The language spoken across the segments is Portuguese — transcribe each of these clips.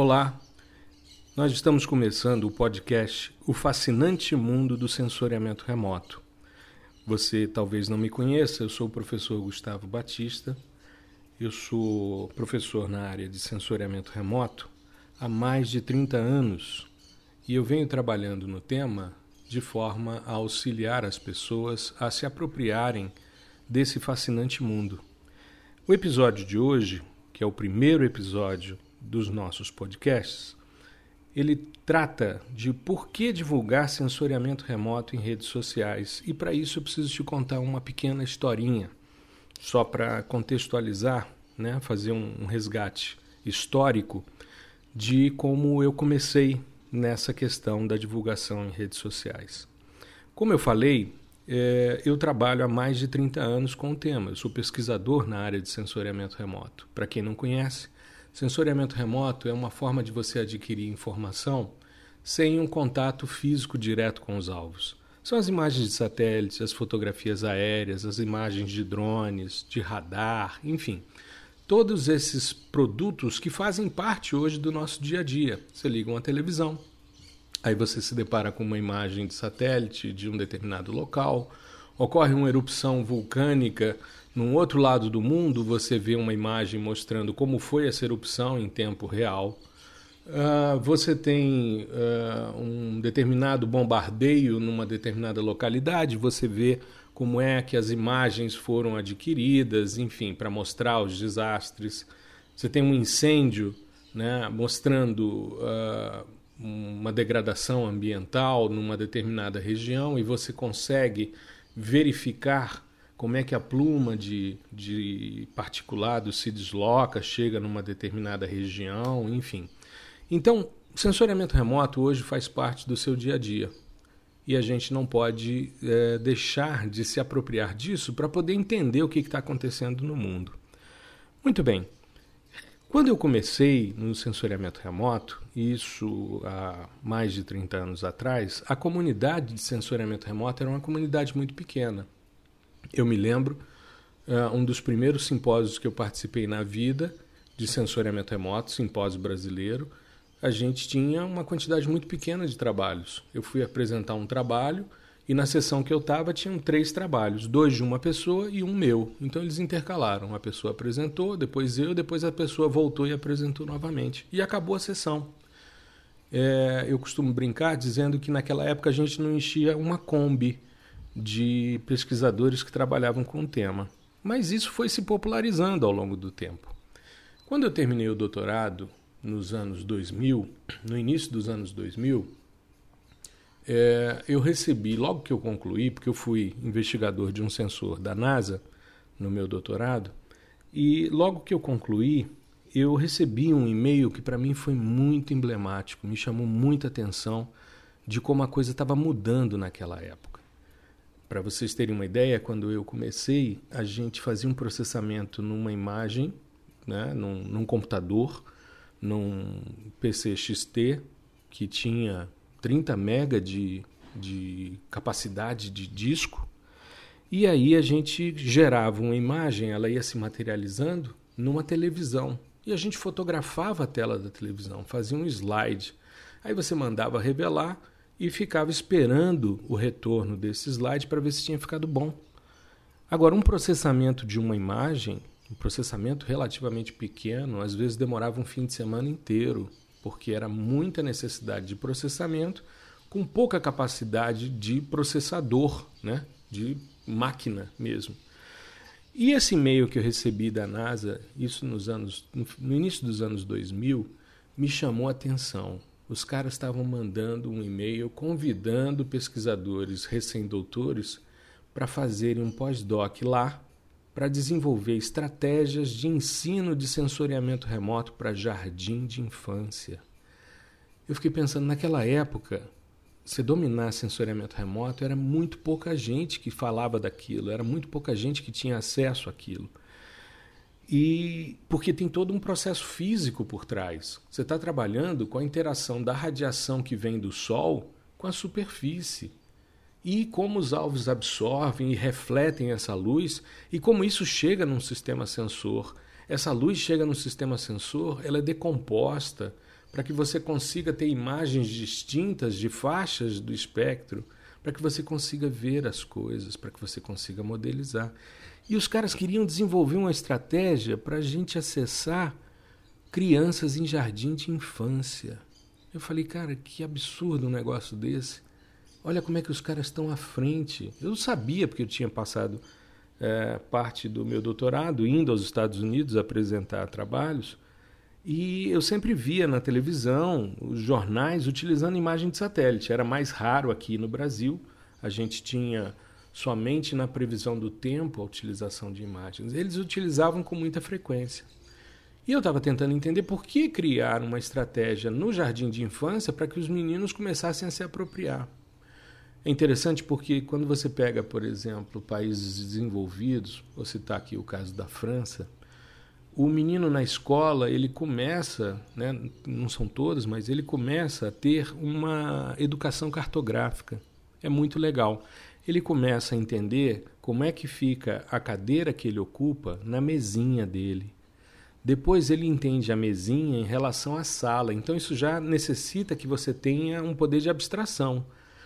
Olá, nós estamos começando o podcast O Fascinante Mundo do Sensoriamento Remoto. Você talvez não me conheça, eu sou o professor Gustavo Batista, eu sou professor na área de sensoriamento remoto há mais de 30 anos e eu venho trabalhando no tema de forma a auxiliar as pessoas a se apropriarem desse fascinante mundo. O episódio de hoje, que é o primeiro episódio dos nossos podcasts, ele trata de por que divulgar sensoriamento remoto em redes sociais. E para isso eu preciso te contar uma pequena historinha, só para contextualizar, né, fazer um, resgate histórico de como eu comecei nessa questão da divulgação em redes sociais. Como eu falei, é, eu trabalho há mais de 30 anos com o tema. Eu sou pesquisador na área de sensoriamento remoto. Para quem não conhece, Sensoriamento remoto é uma forma de você adquirir informação sem um contato físico direto com os alvos. São as imagens de satélites, as fotografias aéreas, as imagens de drones, de radar, enfim. Todos esses produtos que fazem parte hoje do nosso dia a dia. Você liga uma televisão, aí você se depara com uma imagem de satélite de um determinado local, ocorre uma erupção vulcânica num outro lado do mundo, você vê uma imagem mostrando como foi essa erupção em tempo real. Uh, você tem uh, um determinado bombardeio numa determinada localidade, você vê como é que as imagens foram adquiridas, enfim, para mostrar os desastres. Você tem um incêndio né, mostrando uh, uma degradação ambiental numa determinada região e você consegue verificar como é que a pluma de, de particulado se desloca, chega numa determinada região, enfim. Então, sensoriamento remoto hoje faz parte do seu dia a dia. E a gente não pode é, deixar de se apropriar disso para poder entender o que está acontecendo no mundo. Muito bem. Quando eu comecei no sensoriamento remoto, isso há mais de 30 anos atrás, a comunidade de sensoriamento remoto era uma comunidade muito pequena. Eu me lembro, uh, um dos primeiros simpósios que eu participei na vida de sensoriamento remoto, simpósio brasileiro, a gente tinha uma quantidade muito pequena de trabalhos. Eu fui apresentar um trabalho e na sessão que eu estava tinham três trabalhos, dois de uma pessoa e um meu. Então eles intercalaram. A pessoa apresentou, depois eu, depois a pessoa voltou e apresentou novamente. E acabou a sessão. É, eu costumo brincar dizendo que naquela época a gente não enchia uma Kombi de pesquisadores que trabalhavam com o tema. Mas isso foi se popularizando ao longo do tempo. Quando eu terminei o doutorado, nos anos 2000, no início dos anos 2000, é, eu recebi, logo que eu concluí, porque eu fui investigador de um sensor da NASA no meu doutorado, e logo que eu concluí, eu recebi um e-mail que para mim foi muito emblemático, me chamou muita atenção de como a coisa estava mudando naquela época. Para vocês terem uma ideia, quando eu comecei, a gente fazia um processamento numa imagem, né, num, num computador, num PC XT que tinha 30 mega de, de capacidade de disco. E aí a gente gerava uma imagem, ela ia se materializando numa televisão. E a gente fotografava a tela da televisão, fazia um slide. Aí você mandava revelar e ficava esperando o retorno desse slide para ver se tinha ficado bom. Agora, um processamento de uma imagem, um processamento relativamente pequeno, às vezes demorava um fim de semana inteiro, porque era muita necessidade de processamento com pouca capacidade de processador, né? de máquina mesmo. E esse e-mail que eu recebi da NASA, isso nos anos, no início dos anos 2000, me chamou a atenção os caras estavam mandando um e-mail convidando pesquisadores recém-doutores para fazerem um pós-doc lá para desenvolver estratégias de ensino de sensoriamento remoto para jardim de infância. Eu fiquei pensando, naquela época, se dominar sensoriamento remoto era muito pouca gente que falava daquilo, era muito pouca gente que tinha acesso àquilo. E porque tem todo um processo físico por trás. Você está trabalhando com a interação da radiação que vem do Sol com a superfície. E como os alvos absorvem e refletem essa luz, e como isso chega num sistema sensor. Essa luz chega no sistema sensor, ela é decomposta, para que você consiga ter imagens distintas de faixas do espectro, para que você consiga ver as coisas, para que você consiga modelizar. E os caras queriam desenvolver uma estratégia para a gente acessar crianças em jardim de infância. Eu falei, cara, que absurdo um negócio desse. Olha como é que os caras estão à frente. Eu sabia, porque eu tinha passado é, parte do meu doutorado indo aos Estados Unidos apresentar trabalhos. E eu sempre via na televisão os jornais utilizando imagem de satélite. Era mais raro aqui no Brasil. A gente tinha somente na previsão do tempo a utilização de imagens. Eles utilizavam com muita frequência. E eu estava tentando entender por que criar uma estratégia no jardim de infância para que os meninos começassem a se apropriar. É interessante porque quando você pega, por exemplo, países desenvolvidos, vou citar aqui o caso da França, o menino na escola ele começa, né, não são todos, mas ele começa a ter uma educação cartográfica. É muito legal. Ele começa a entender como é que fica a cadeira que ele ocupa na mesinha dele. Depois ele entende a mesinha em relação à sala. Então isso já necessita que você tenha um poder de abstração.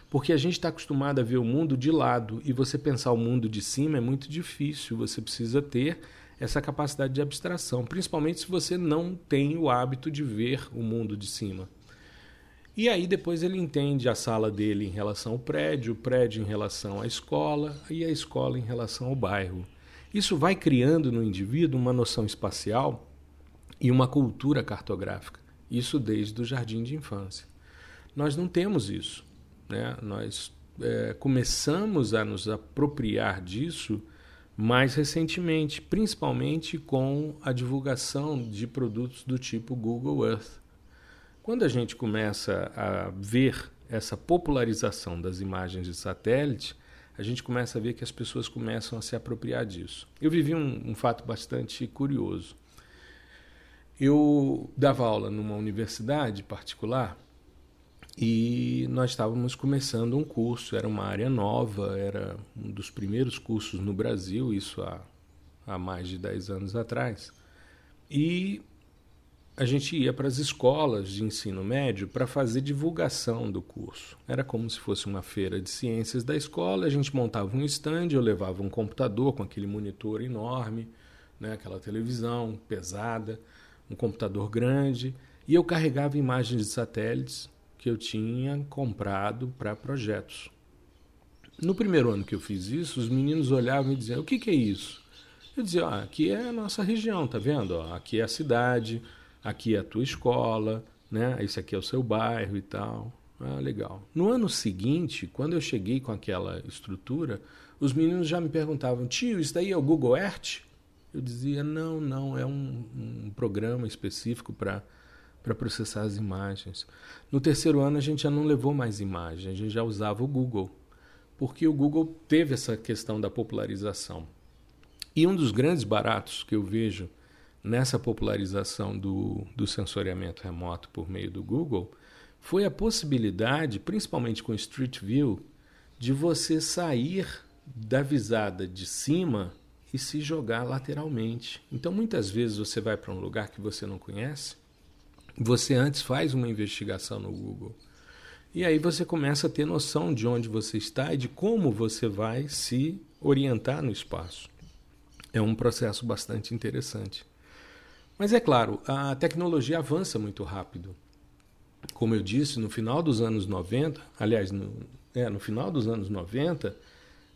Porque a gente está acostumado a ver o mundo de lado e você pensar o mundo de cima é muito difícil. Você precisa ter essa capacidade de abstração, principalmente se você não tem o hábito de ver o mundo de cima. E aí depois ele entende a sala dele em relação ao prédio, o prédio em relação à escola e a escola em relação ao bairro. Isso vai criando no indivíduo uma noção espacial e uma cultura cartográfica. Isso desde o jardim de infância. Nós não temos isso. Né? Nós é, começamos a nos apropriar disso mais recentemente, principalmente com a divulgação de produtos do tipo Google Earth. Quando a gente começa a ver essa popularização das imagens de satélite, a gente começa a ver que as pessoas começam a se apropriar disso. Eu vivi um, um fato bastante curioso. Eu dava aula numa universidade particular e nós estávamos começando um curso, era uma área nova, era um dos primeiros cursos no Brasil, isso há, há mais de 10 anos atrás. E a gente ia para as escolas de ensino médio para fazer divulgação do curso. Era como se fosse uma feira de ciências da escola, a gente montava um stand, eu levava um computador com aquele monitor enorme, né, aquela televisão pesada, um computador grande, e eu carregava imagens de satélites que eu tinha comprado para projetos. No primeiro ano que eu fiz isso, os meninos olhavam e diziam: "O que, que é isso?" Eu dizia: ah, "Aqui é a nossa região, tá vendo? aqui é a cidade, aqui é a tua escola, né? Esse aqui é o seu bairro e tal." Ah, legal. No ano seguinte, quando eu cheguei com aquela estrutura, os meninos já me perguntavam: "Tio, isso daí é o Google Earth?" Eu dizia: "Não, não, é um, um programa específico para para processar as imagens. No terceiro ano a gente já não levou mais imagens, a gente já usava o Google, porque o Google teve essa questão da popularização. E um dos grandes baratos que eu vejo nessa popularização do, do sensoriamento remoto por meio do Google foi a possibilidade, principalmente com Street View, de você sair da visada de cima e se jogar lateralmente. Então, muitas vezes você vai para um lugar que você não conhece você antes faz uma investigação no Google. E aí você começa a ter noção de onde você está e de como você vai se orientar no espaço. É um processo bastante interessante. Mas é claro, a tecnologia avança muito rápido. Como eu disse, no final dos anos 90, aliás, no, é, no final dos anos 90,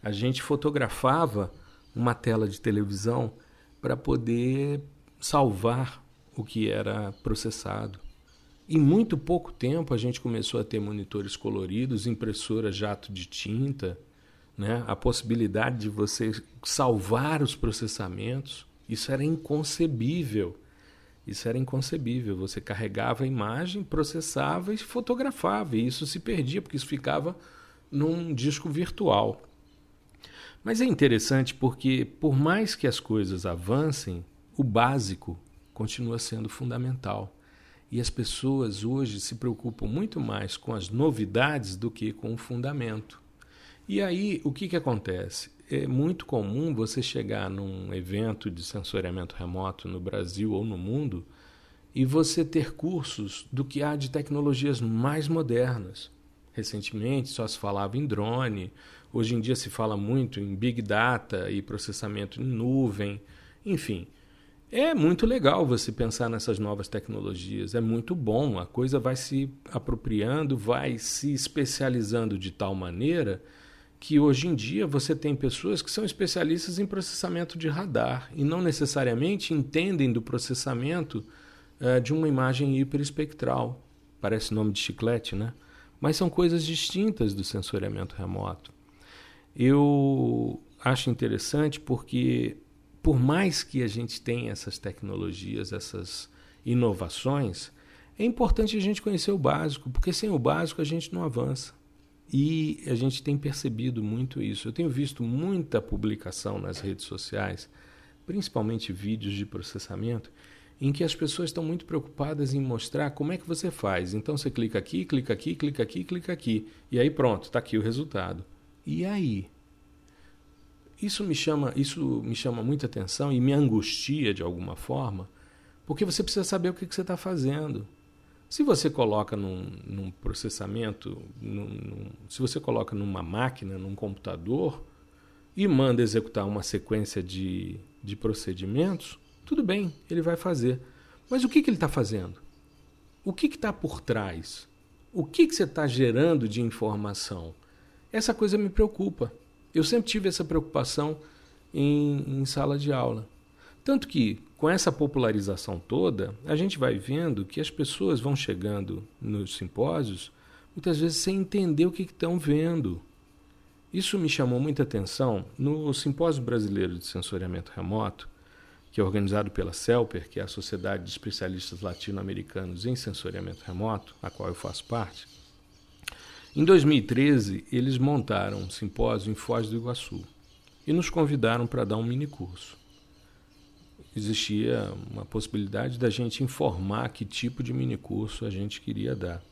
a gente fotografava uma tela de televisão para poder salvar o que era processado. Em muito pouco tempo a gente começou a ter monitores coloridos, impressora jato de tinta, né? a possibilidade de você salvar os processamentos. Isso era inconcebível. Isso era inconcebível. Você carregava a imagem, processava e fotografava. E isso se perdia, porque isso ficava num disco virtual. Mas é interessante porque, por mais que as coisas avancem, o básico continua sendo fundamental. E as pessoas hoje se preocupam muito mais com as novidades do que com o fundamento. E aí, o que, que acontece? É muito comum você chegar num evento de sensoriamento remoto no Brasil ou no mundo e você ter cursos do que há de tecnologias mais modernas. Recentemente só se falava em drone, hoje em dia se fala muito em big data e processamento em nuvem, enfim. É muito legal você pensar nessas novas tecnologias, é muito bom, a coisa vai se apropriando, vai se especializando de tal maneira que hoje em dia você tem pessoas que são especialistas em processamento de radar e não necessariamente entendem do processamento é, de uma imagem hiperespectral. Parece nome de chiclete, né? Mas são coisas distintas do sensoriamento remoto. Eu acho interessante porque, por mais que a gente tenha essas tecnologias, essas inovações, é importante a gente conhecer o básico, porque sem o básico a gente não avança. E a gente tem percebido muito isso. Eu tenho visto muita publicação nas redes sociais, principalmente vídeos de processamento, em que as pessoas estão muito preocupadas em mostrar como é que você faz. Então você clica aqui, clica aqui, clica aqui, clica aqui. E aí pronto, está aqui o resultado. E aí? Isso me chama, isso me chama muita atenção e me angustia de alguma forma, porque você precisa saber o que, que você está fazendo. Se você coloca num, num processamento, num, num, se você coloca numa máquina, num computador, e manda executar uma sequência de, de procedimentos, tudo bem, ele vai fazer. Mas o que, que ele está fazendo? O que está por trás? O que, que você está gerando de informação? Essa coisa me preocupa. Eu sempre tive essa preocupação em, em sala de aula. Tanto que, com essa popularização toda, a gente vai vendo que as pessoas vão chegando nos simpósios muitas vezes sem entender o que estão vendo. Isso me chamou muita atenção no Simpósio Brasileiro de Sensoriamento Remoto que é organizado pela CELPER, que é a Sociedade de Especialistas Latino-Americanos em Sensoriamento Remoto, a qual eu faço parte, em 2013 eles montaram um simpósio em Foz do Iguaçu e nos convidaram para dar um mini curso. Existia uma possibilidade da gente informar que tipo de mini curso a gente queria dar.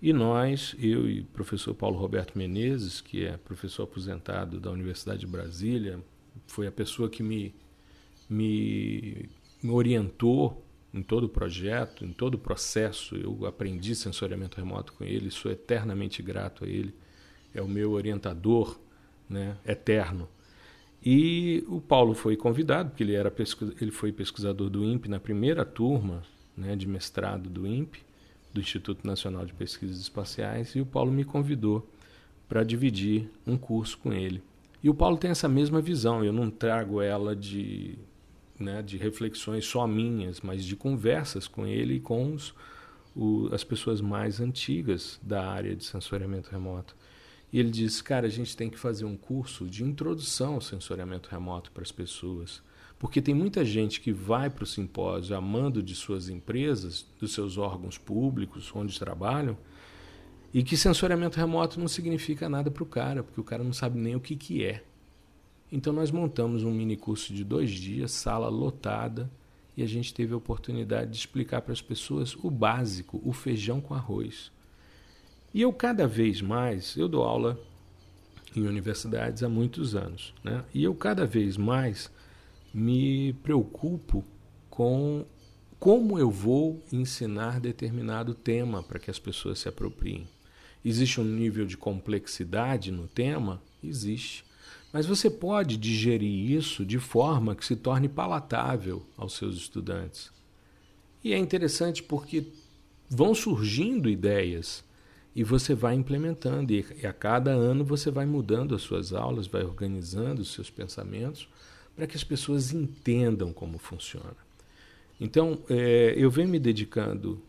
E nós, eu e o professor Paulo Roberto Menezes, que é professor aposentado da Universidade de Brasília, foi a pessoa que me me, me orientou em todo o projeto, em todo o processo. Eu aprendi sensoriamento remoto com ele, sou eternamente grato a ele. É o meu orientador né, eterno. E o Paulo foi convidado, porque ele, era ele foi pesquisador do INPE na primeira turma né, de mestrado do INPE, do Instituto Nacional de Pesquisas Espaciais, e o Paulo me convidou para dividir um curso com ele. E o Paulo tem essa mesma visão, eu não trago ela de né, de reflexões só minhas, mas de conversas com ele e com os, o, as pessoas mais antigas da área de sensoriamento remoto. E ele disse: Cara, a gente tem que fazer um curso de introdução ao sensoriamento remoto para as pessoas. Porque tem muita gente que vai para o simpósio amando de suas empresas, dos seus órgãos públicos, onde trabalham, e que sensoriamento remoto não significa nada para o cara, porque o cara não sabe nem o que, que é. Então nós montamos um mini curso de dois dias, sala lotada, e a gente teve a oportunidade de explicar para as pessoas o básico, o feijão com arroz. E eu cada vez mais, eu dou aula em universidades há muitos anos, né? e eu cada vez mais me preocupo com como eu vou ensinar determinado tema para que as pessoas se apropriem. Existe um nível de complexidade no tema? Existe. Mas você pode digerir isso de forma que se torne palatável aos seus estudantes. E é interessante porque vão surgindo ideias e você vai implementando, e a cada ano você vai mudando as suas aulas, vai organizando os seus pensamentos para que as pessoas entendam como funciona. Então, é, eu venho me dedicando,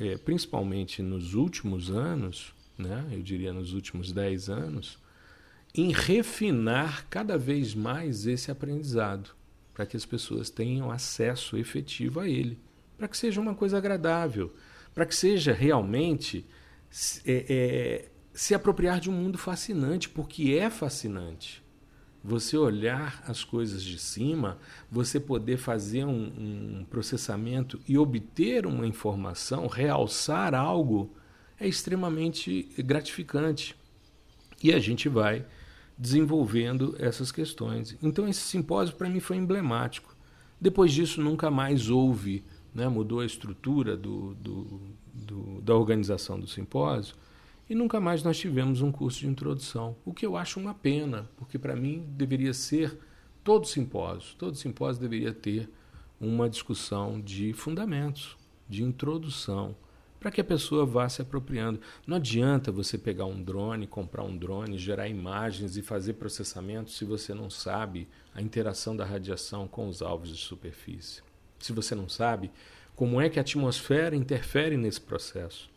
é, principalmente nos últimos anos, né, eu diria nos últimos 10 anos, em refinar cada vez mais esse aprendizado, para que as pessoas tenham acesso efetivo a ele, para que seja uma coisa agradável, para que seja realmente é, é, se apropriar de um mundo fascinante, porque é fascinante. Você olhar as coisas de cima, você poder fazer um, um processamento e obter uma informação, realçar algo, é extremamente gratificante. E a gente vai desenvolvendo essas questões. Então esse simpósio para mim foi emblemático. Depois disso nunca mais houve né? mudou a estrutura do, do, do, da organização do simpósio e nunca mais nós tivemos um curso de introdução, o que eu acho uma pena, porque para mim deveria ser todo simpósio, todo simpósio deveria ter uma discussão de fundamentos, de introdução, para que a pessoa vá se apropriando. Não adianta você pegar um drone, comprar um drone, gerar imagens e fazer processamento se você não sabe a interação da radiação com os alvos de superfície. Se você não sabe como é que a atmosfera interfere nesse processo.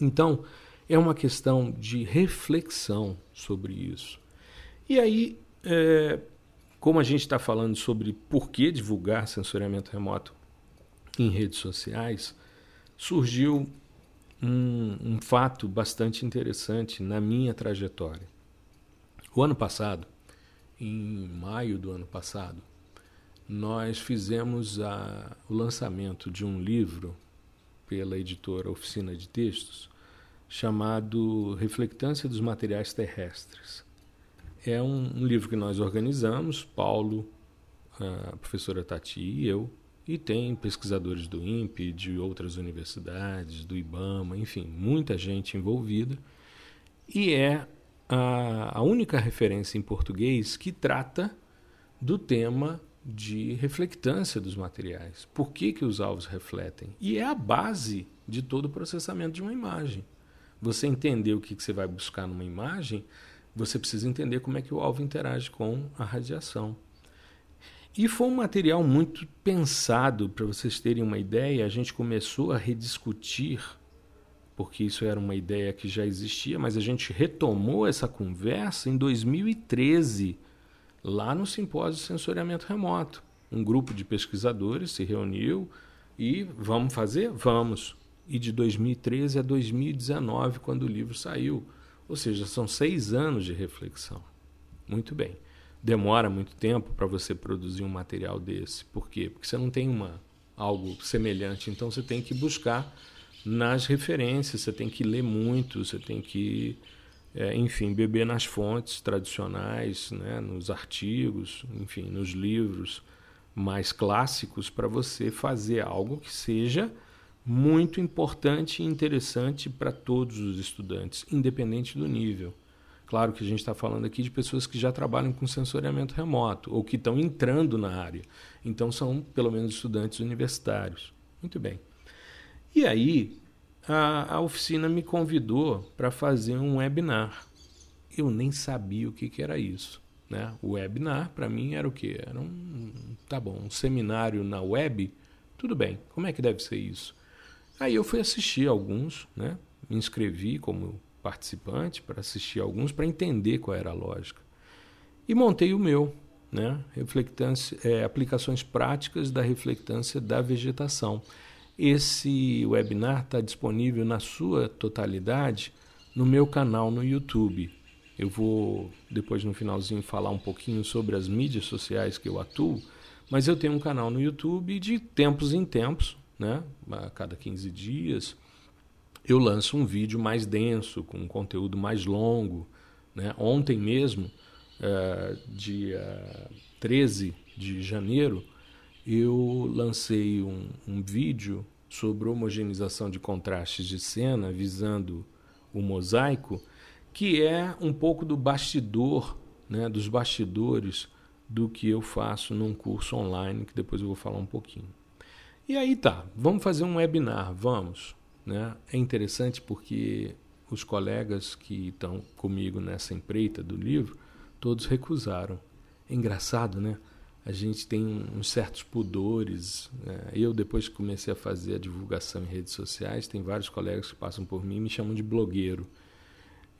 Então, é uma questão de reflexão sobre isso. E aí, é, como a gente está falando sobre por que divulgar sensoriamento remoto em redes sociais, surgiu um, um fato bastante interessante na minha trajetória. O ano passado, em maio do ano passado, nós fizemos a, o lançamento de um livro pela editora Oficina de Textos chamado Reflectância dos Materiais Terrestres. É um, um livro que nós organizamos, Paulo, a professora Tati e eu, e tem pesquisadores do INPE, de outras universidades, do IBAMA, enfim, muita gente envolvida. E é a, a única referência em português que trata do tema de reflectância dos materiais. Por que, que os alvos refletem? E é a base de todo o processamento de uma imagem. Você entender o que, que você vai buscar numa imagem, você precisa entender como é que o alvo interage com a radiação. E foi um material muito pensado, para vocês terem uma ideia, a gente começou a rediscutir, porque isso era uma ideia que já existia, mas a gente retomou essa conversa em 2013, lá no Simpósio de Sensoriamento Remoto. Um grupo de pesquisadores se reuniu e vamos fazer? Vamos. E de 2013 a 2019, quando o livro saiu. Ou seja, são seis anos de reflexão. Muito bem demora muito tempo para você produzir um material desse. Por quê? Porque você não tem uma, algo semelhante. Então você tem que buscar nas referências, você tem que ler muito, você tem que, é, enfim, beber nas fontes tradicionais, né, nos artigos, enfim, nos livros mais clássicos para você fazer algo que seja muito importante e interessante para todos os estudantes, independente do nível. Claro que a gente está falando aqui de pessoas que já trabalham com sensoriamento remoto ou que estão entrando na área. Então são pelo menos estudantes universitários. Muito bem. E aí a, a oficina me convidou para fazer um webinar. Eu nem sabia o que, que era isso. Né? O webinar para mim era o quê? Era um, tá bom, um seminário na web. Tudo bem. Como é que deve ser isso? Aí eu fui assistir alguns, né? Me inscrevi como participante para assistir alguns para entender qual era a lógica. E montei o meu, né? Reflectância, é, aplicações práticas da reflectância da vegetação. Esse webinar está disponível na sua totalidade no meu canal no YouTube. Eu vou depois no finalzinho falar um pouquinho sobre as mídias sociais que eu atuo, mas eu tenho um canal no YouTube de tempos em tempos, né? A cada 15 dias, eu lanço um vídeo mais denso, com um conteúdo mais longo. Né? Ontem mesmo, uh, dia 13 de janeiro, eu lancei um, um vídeo sobre homogeneização de contrastes de cena visando o mosaico, que é um pouco do bastidor, né, dos bastidores do que eu faço num curso online, que depois eu vou falar um pouquinho. E aí tá, vamos fazer um webinar, vamos. Né? É interessante porque os colegas que estão comigo nessa empreita do livro, todos recusaram. Engraçado, né? A gente tem uns certos pudores. Né? Eu, depois que comecei a fazer a divulgação em redes sociais, tem vários colegas que passam por mim e me chamam de blogueiro.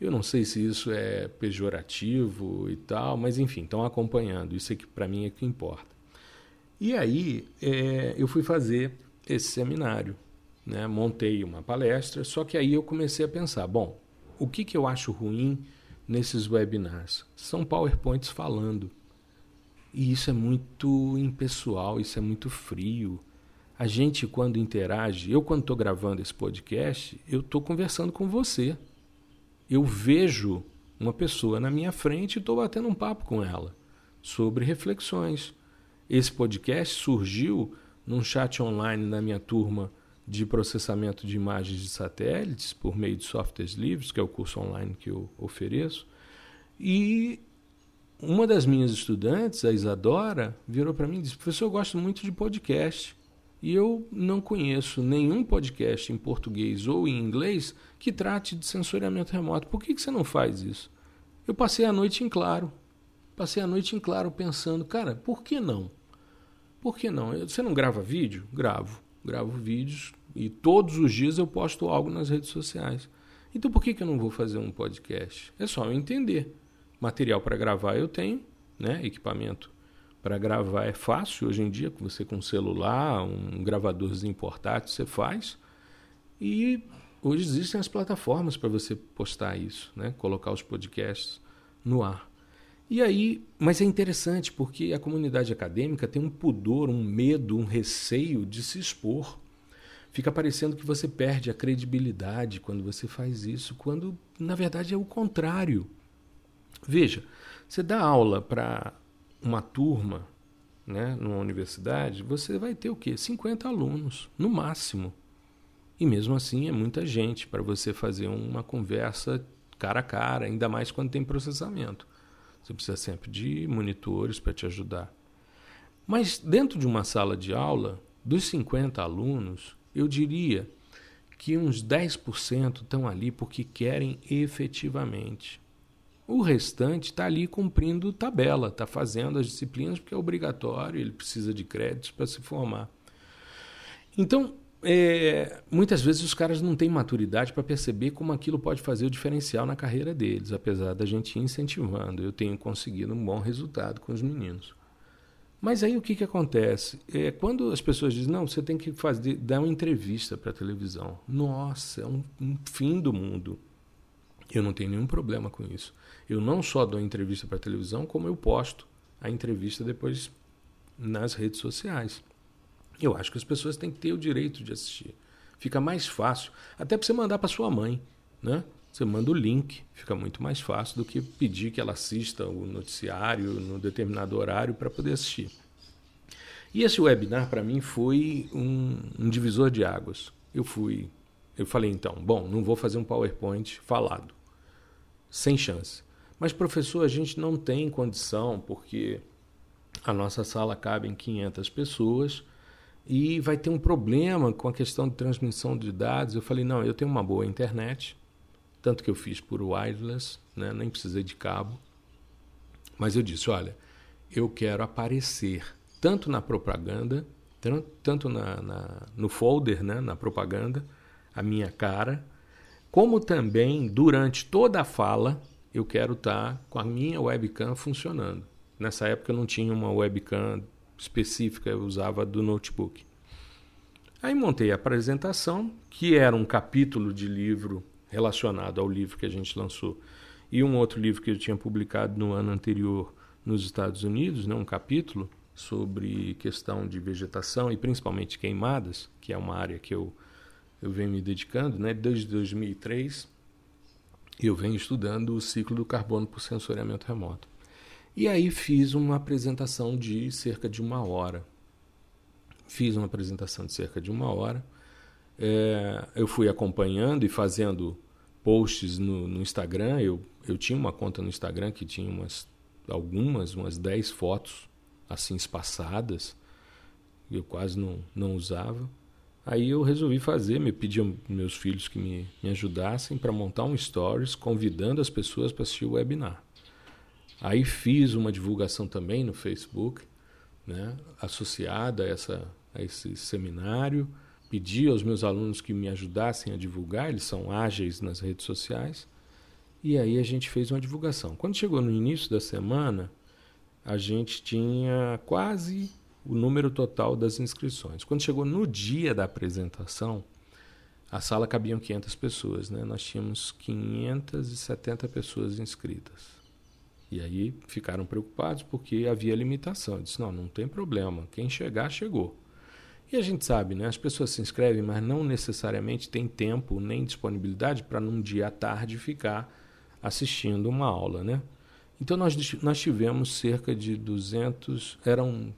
Eu não sei se isso é pejorativo e tal, mas enfim, estão acompanhando. Isso é que para mim é que importa. E aí é, eu fui fazer esse seminário né? montei uma palestra, só que aí eu comecei a pensar, bom, o que, que eu acho ruim nesses webinars? São PowerPoints falando. E isso é muito impessoal, isso é muito frio. A gente, quando interage, eu, quando estou gravando esse podcast, eu estou conversando com você. Eu vejo uma pessoa na minha frente e estou batendo um papo com ela sobre reflexões. Esse podcast surgiu num chat online na minha turma de processamento de imagens de satélites por meio de softwares livres, que é o curso online que eu ofereço. E uma das minhas estudantes, a Isadora, virou para mim e disse: Professor, eu gosto muito de podcast. E eu não conheço nenhum podcast em português ou em inglês que trate de sensoriamento remoto. Por que, que você não faz isso? Eu passei a noite em claro. Passei a noite em claro pensando, cara, por que não? Por que não? Você não grava vídeo? Gravo. Gravo vídeos e todos os dias eu posto algo nas redes sociais. Então por que, que eu não vou fazer um podcast? É só eu entender. Material para gravar eu tenho, né? equipamento para gravar é fácil hoje em dia, com você com um celular, um gravadorzinho portátil, você faz. E hoje existem as plataformas para você postar isso, né? colocar os podcasts no ar. E aí, mas é interessante porque a comunidade acadêmica tem um pudor, um medo, um receio de se expor. Fica parecendo que você perde a credibilidade quando você faz isso, quando na verdade é o contrário. Veja, você dá aula para uma turma, né, numa universidade, você vai ter o quê? 50 alunos, no máximo. E mesmo assim é muita gente para você fazer uma conversa cara a cara, ainda mais quando tem processamento. Você precisa sempre de monitores para te ajudar. Mas dentro de uma sala de aula, dos 50 alunos, eu diria que uns 10% estão ali porque querem efetivamente. O restante está ali cumprindo tabela, está fazendo as disciplinas porque é obrigatório, ele precisa de créditos para se formar. Então, é, muitas vezes os caras não têm maturidade para perceber como aquilo pode fazer o diferencial na carreira deles, apesar da gente ir incentivando. Eu tenho conseguido um bom resultado com os meninos. Mas aí o que, que acontece? É, quando as pessoas dizem, não, você tem que fazer, dar uma entrevista para a televisão. Nossa, é um, um fim do mundo. Eu não tenho nenhum problema com isso. Eu não só dou entrevista para televisão, como eu posto a entrevista depois nas redes sociais. Eu acho que as pessoas têm que ter o direito de assistir. Fica mais fácil, até para você mandar para sua mãe, né? Você manda o link, fica muito mais fácil do que pedir que ela assista o noticiário no determinado horário para poder assistir. E esse webinar para mim foi um, um, divisor de águas. Eu fui, eu falei então, bom, não vou fazer um PowerPoint falado, sem chance. Mas professor, a gente não tem condição porque a nossa sala cabe em 500 pessoas e vai ter um problema com a questão de transmissão de dados. Eu falei, não, eu tenho uma boa internet, tanto que eu fiz por wireless, né? nem precisei de cabo. Mas eu disse, olha, eu quero aparecer tanto na propaganda, tanto na, na, no folder, né? na propaganda, a minha cara, como também durante toda a fala eu quero estar com a minha webcam funcionando. Nessa época eu não tinha uma webcam específica eu usava do notebook. Aí montei a apresentação, que era um capítulo de livro relacionado ao livro que a gente lançou e um outro livro que eu tinha publicado no ano anterior nos Estados Unidos, né, um capítulo sobre questão de vegetação e principalmente queimadas, que é uma área que eu, eu venho me dedicando, né, desde 2003 eu venho estudando o ciclo do carbono por sensoriamento remoto. E aí fiz uma apresentação de cerca de uma hora. Fiz uma apresentação de cerca de uma hora. É, eu fui acompanhando e fazendo posts no, no, Instagram. Eu, eu tinha uma conta no Instagram que tinha umas, algumas, umas 10 fotos assim espaçadas. Eu quase não, não usava. Aí eu resolvi fazer, me pedi meus filhos que me, me ajudassem para montar um stories convidando as pessoas para assistir o webinar. Aí fiz uma divulgação também no Facebook, né, associada a, essa, a esse seminário. Pedi aos meus alunos que me ajudassem a divulgar, eles são ágeis nas redes sociais. E aí a gente fez uma divulgação. Quando chegou no início da semana, a gente tinha quase o número total das inscrições. Quando chegou no dia da apresentação, a sala cabiam 500 pessoas, né? Nós tínhamos 570 pessoas inscritas. E aí ficaram preocupados porque havia limitação. Eu disse: não, não tem problema. Quem chegar, chegou. E a gente sabe, né? As pessoas se inscrevem, mas não necessariamente têm tempo nem disponibilidade para num dia à tarde ficar assistindo uma aula, né? Então nós, nós tivemos cerca de 200, eram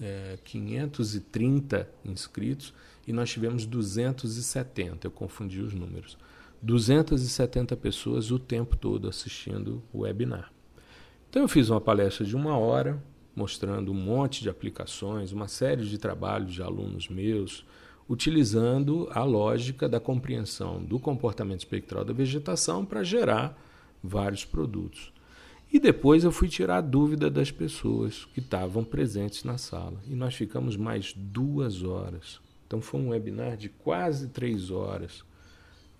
é, 530 inscritos e nós tivemos 270, eu confundi os números. 270 pessoas o tempo todo assistindo o webinar. Então eu fiz uma palestra de uma hora, mostrando um monte de aplicações, uma série de trabalhos de alunos meus, utilizando a lógica da compreensão do comportamento espectral da vegetação para gerar vários produtos. E depois eu fui tirar a dúvida das pessoas que estavam presentes na sala. E nós ficamos mais duas horas. Então foi um webinar de quase três horas.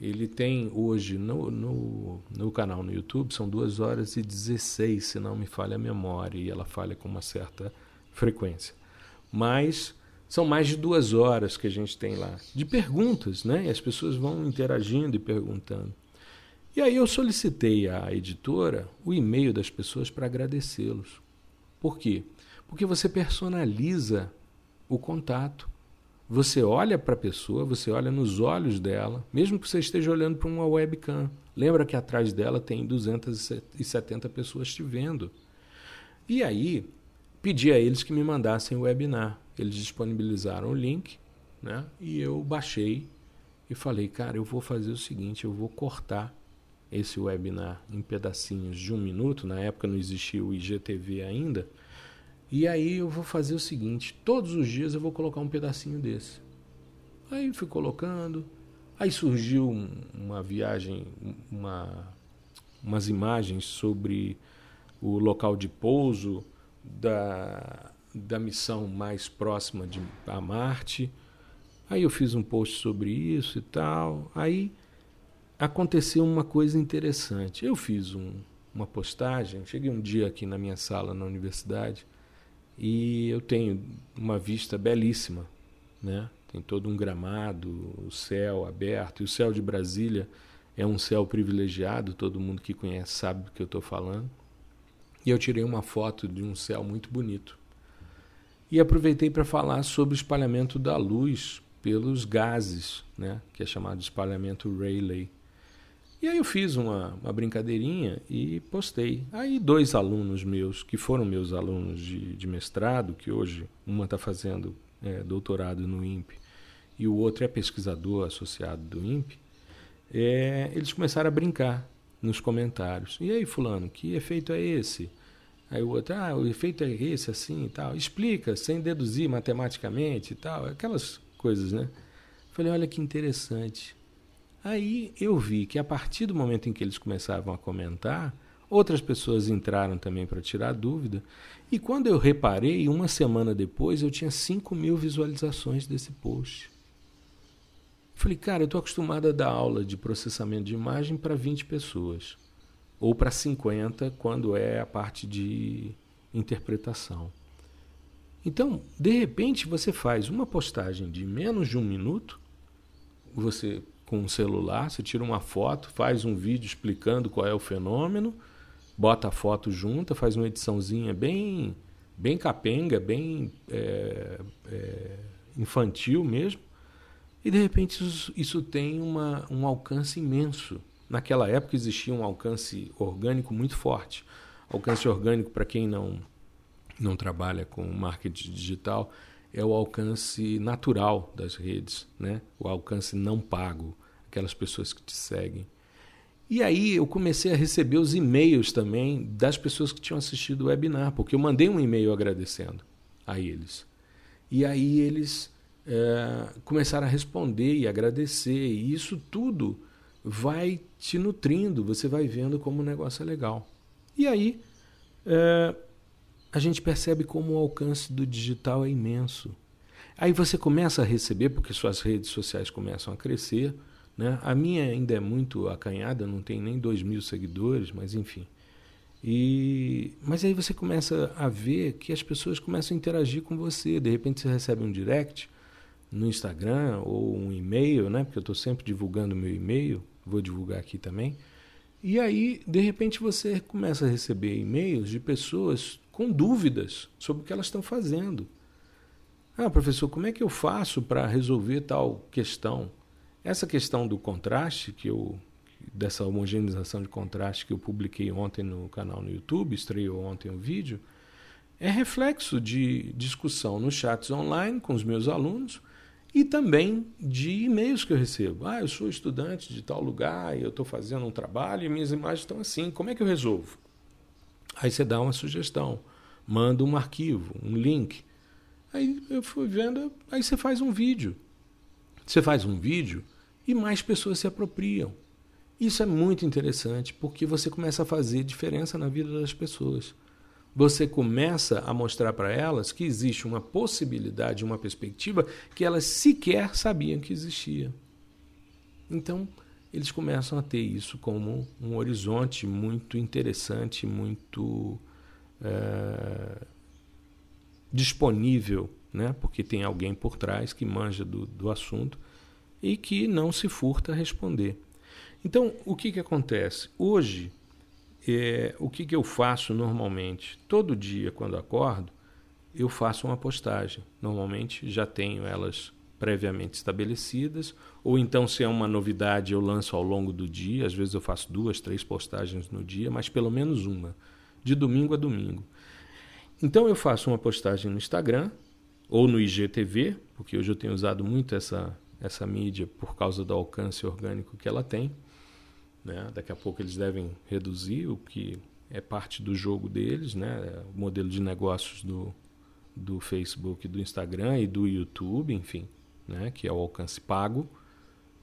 Ele tem hoje no, no, no canal no YouTube, são duas horas e 16, se não me falha a memória, e ela falha com uma certa frequência. Mas são mais de duas horas que a gente tem lá de perguntas, né? E as pessoas vão interagindo e perguntando. E aí eu solicitei à editora o e-mail das pessoas para agradecê-los. Por quê? Porque você personaliza o contato. Você olha para a pessoa, você olha nos olhos dela, mesmo que você esteja olhando para uma webcam. Lembra que atrás dela tem 270 pessoas te vendo. E aí, pedi a eles que me mandassem o webinar. Eles disponibilizaram o link, né? E eu baixei e falei, cara, eu vou fazer o seguinte, eu vou cortar esse webinar em pedacinhos de um minuto, na época não existia o IGTV ainda, e aí eu vou fazer o seguinte: todos os dias eu vou colocar um pedacinho desse. Aí fui colocando, aí surgiu uma viagem, uma, umas imagens sobre o local de pouso da, da missão mais próxima de, a Marte. Aí eu fiz um post sobre isso e tal. Aí aconteceu uma coisa interessante. Eu fiz um, uma postagem, cheguei um dia aqui na minha sala na universidade e eu tenho uma vista belíssima, né? Tem todo um gramado, o céu aberto, e o céu de Brasília é um céu privilegiado, todo mundo que conhece sabe do que eu estou falando. E eu tirei uma foto de um céu muito bonito. E aproveitei para falar sobre o espalhamento da luz pelos gases, né? que é chamado de espalhamento Rayleigh. E aí eu fiz uma, uma brincadeirinha e postei. Aí dois alunos meus, que foram meus alunos de, de mestrado, que hoje uma está fazendo é, doutorado no INPE e o outro é pesquisador associado do INPE, é, eles começaram a brincar nos comentários. E aí, fulano, que efeito é esse? Aí o outro, ah, o efeito é esse, assim e tal. Explica, sem deduzir matematicamente e tal. Aquelas coisas, né? Falei, olha que interessante. Aí eu vi que a partir do momento em que eles começavam a comentar, outras pessoas entraram também para tirar dúvida. E quando eu reparei, uma semana depois, eu tinha 5 mil visualizações desse post. Falei, cara, eu estou acostumado a dar aula de processamento de imagem para 20 pessoas, ou para 50 quando é a parte de interpretação. Então, de repente, você faz uma postagem de menos de um minuto, você com um celular, você tira uma foto, faz um vídeo explicando qual é o fenômeno, bota a foto junta, faz uma ediçãozinha bem, bem capenga, bem é, é, infantil mesmo, e de repente isso, isso tem uma, um alcance imenso. Naquela época existia um alcance orgânico muito forte. Alcance orgânico, para quem não, não trabalha com marketing digital, é o alcance natural das redes, né? o alcance não pago, aquelas pessoas que te seguem. E aí eu comecei a receber os e-mails também das pessoas que tinham assistido o webinar, porque eu mandei um e-mail agradecendo a eles. E aí eles é, começaram a responder e agradecer, e isso tudo vai te nutrindo, você vai vendo como o negócio é legal. E aí é, a gente percebe como o alcance do digital é imenso. Aí você começa a receber, porque suas redes sociais começam a crescer. Né? A minha ainda é muito acanhada, não tem nem dois mil seguidores, mas enfim. E, mas aí você começa a ver que as pessoas começam a interagir com você. De repente você recebe um direct no Instagram ou um e-mail, né? porque eu estou sempre divulgando meu e-mail, vou divulgar aqui também. E aí, de repente, você começa a receber e-mails de pessoas com dúvidas sobre o que elas estão fazendo. Ah, professor, como é que eu faço para resolver tal questão? Essa questão do contraste, que eu, dessa homogeneização de contraste que eu publiquei ontem no canal no YouTube, estreou ontem o um vídeo, é reflexo de discussão nos chats online com os meus alunos e também de e-mails que eu recebo. Ah, eu sou estudante de tal lugar e eu estou fazendo um trabalho e minhas imagens estão assim. Como é que eu resolvo? Aí você dá uma sugestão, manda um arquivo, um link. Aí eu fui vendo, aí você faz um vídeo. Você faz um vídeo e mais pessoas se apropriam. Isso é muito interessante porque você começa a fazer diferença na vida das pessoas. Você começa a mostrar para elas que existe uma possibilidade, uma perspectiva que elas sequer sabiam que existia. Então, eles começam a ter isso como um horizonte muito interessante, muito é, disponível, né? porque tem alguém por trás que manja do, do assunto e que não se furta a responder. Então, o que, que acontece? Hoje, é, o que, que eu faço normalmente? Todo dia, quando acordo, eu faço uma postagem. Normalmente já tenho elas previamente estabelecidas, ou então, se é uma novidade, eu lanço ao longo do dia. Às vezes eu faço duas, três postagens no dia, mas pelo menos uma, de domingo a domingo. Então, eu faço uma postagem no Instagram ou no IGTV, porque hoje eu tenho usado muito essa, essa mídia por causa do alcance orgânico que ela tem. Né? Daqui a pouco eles devem reduzir, o que é parte do jogo deles, né? o modelo de negócios do, do Facebook, do Instagram e do YouTube, enfim né, que é o alcance pago,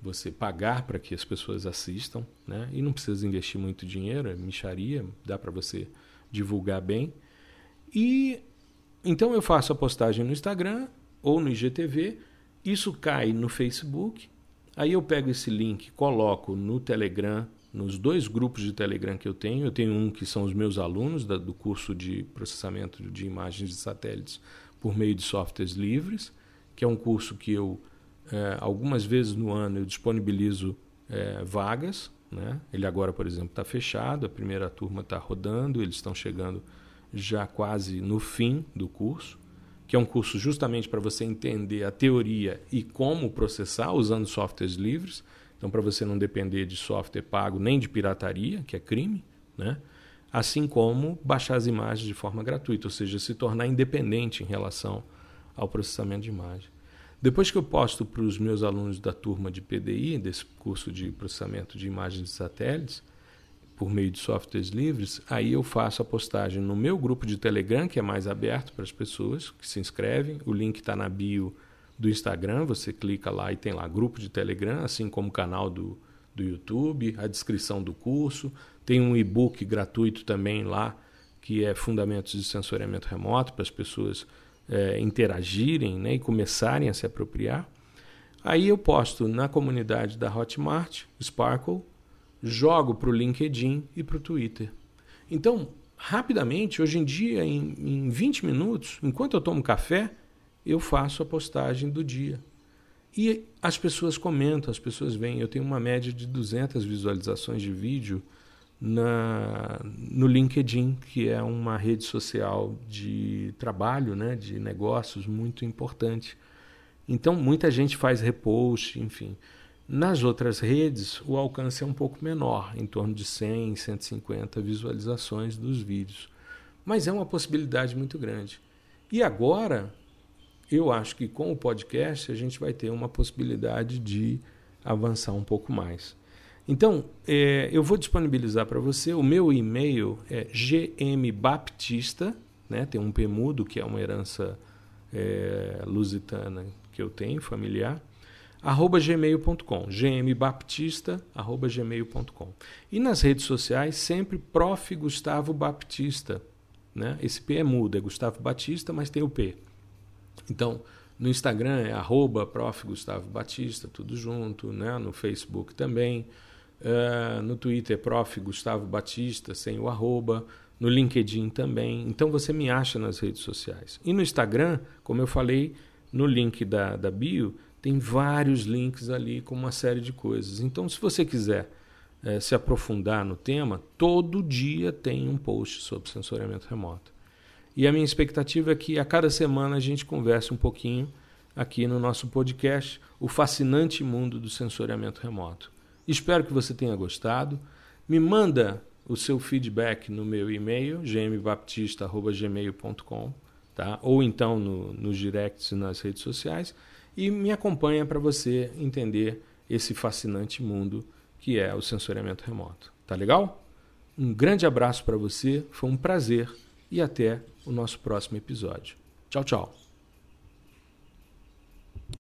você pagar para que as pessoas assistam, né, e não precisa investir muito dinheiro, é micharia, dá para você divulgar bem. E então eu faço a postagem no Instagram ou no IGTV, isso cai no Facebook, aí eu pego esse link, coloco no Telegram, nos dois grupos de Telegram que eu tenho. Eu tenho um que são os meus alunos da, do curso de processamento de imagens de satélites por meio de softwares livres que é um curso que eu, é, algumas vezes no ano, eu disponibilizo é, vagas. Né? Ele agora, por exemplo, está fechado, a primeira turma está rodando, eles estão chegando já quase no fim do curso, que é um curso justamente para você entender a teoria e como processar usando softwares livres. Então, para você não depender de software pago nem de pirataria, que é crime, né? assim como baixar as imagens de forma gratuita, ou seja, se tornar independente em relação ao processamento de imagem. Depois que eu posto para os meus alunos da turma de PDI, desse curso de processamento de imagens de satélites, por meio de softwares livres, aí eu faço a postagem no meu grupo de Telegram, que é mais aberto para as pessoas que se inscrevem. O link está na bio do Instagram, você clica lá e tem lá grupo de Telegram, assim como o canal do, do YouTube, a descrição do curso. Tem um e-book gratuito também lá, que é Fundamentos de Sensoriamento Remoto, para as pessoas é, interagirem né, e começarem a se apropriar. Aí eu posto na comunidade da Hotmart, Sparkle, jogo para o LinkedIn e para o Twitter. Então, rapidamente, hoje em dia, em, em 20 minutos, enquanto eu tomo café, eu faço a postagem do dia. E as pessoas comentam, as pessoas vêm. Eu tenho uma média de 200 visualizações de vídeo na, no LinkedIn, que é uma rede social de trabalho, né, de negócios muito importante. Então, muita gente faz repost, enfim. Nas outras redes, o alcance é um pouco menor, em torno de 100, 150 visualizações dos vídeos. Mas é uma possibilidade muito grande. E agora, eu acho que com o podcast a gente vai ter uma possibilidade de avançar um pouco mais. Então, é, eu vou disponibilizar para você. O meu e-mail é gmbaptista, né? tem um P mudo, que é uma herança é, lusitana que eu tenho, familiar, arroba gmail.com, gmbaptista, arroba gmail.com. E nas redes sociais, sempre prof. Gustavo Baptista. Né? Esse P é mudo, é Gustavo Batista, mas tem o P. Então, no Instagram é arroba prof. Gustavo Batista, tudo junto, né? no Facebook também. Uh, no Twitter, prof. Gustavo Batista, sem o arroba. No LinkedIn também. Então você me acha nas redes sociais. E no Instagram, como eu falei, no link da, da bio, tem vários links ali com uma série de coisas. Então, se você quiser eh, se aprofundar no tema, todo dia tem um post sobre sensoriamento remoto. E a minha expectativa é que a cada semana a gente converse um pouquinho aqui no nosso podcast, O Fascinante Mundo do Sensoriamento Remoto. Espero que você tenha gostado. Me manda o seu feedback no meu e-mail, gmbaptista.gmail.com, tá? ou então no, nos directs e nas redes sociais, e me acompanha para você entender esse fascinante mundo que é o sensoriamento remoto. Tá legal? Um grande abraço para você, foi um prazer e até o nosso próximo episódio. Tchau, tchau.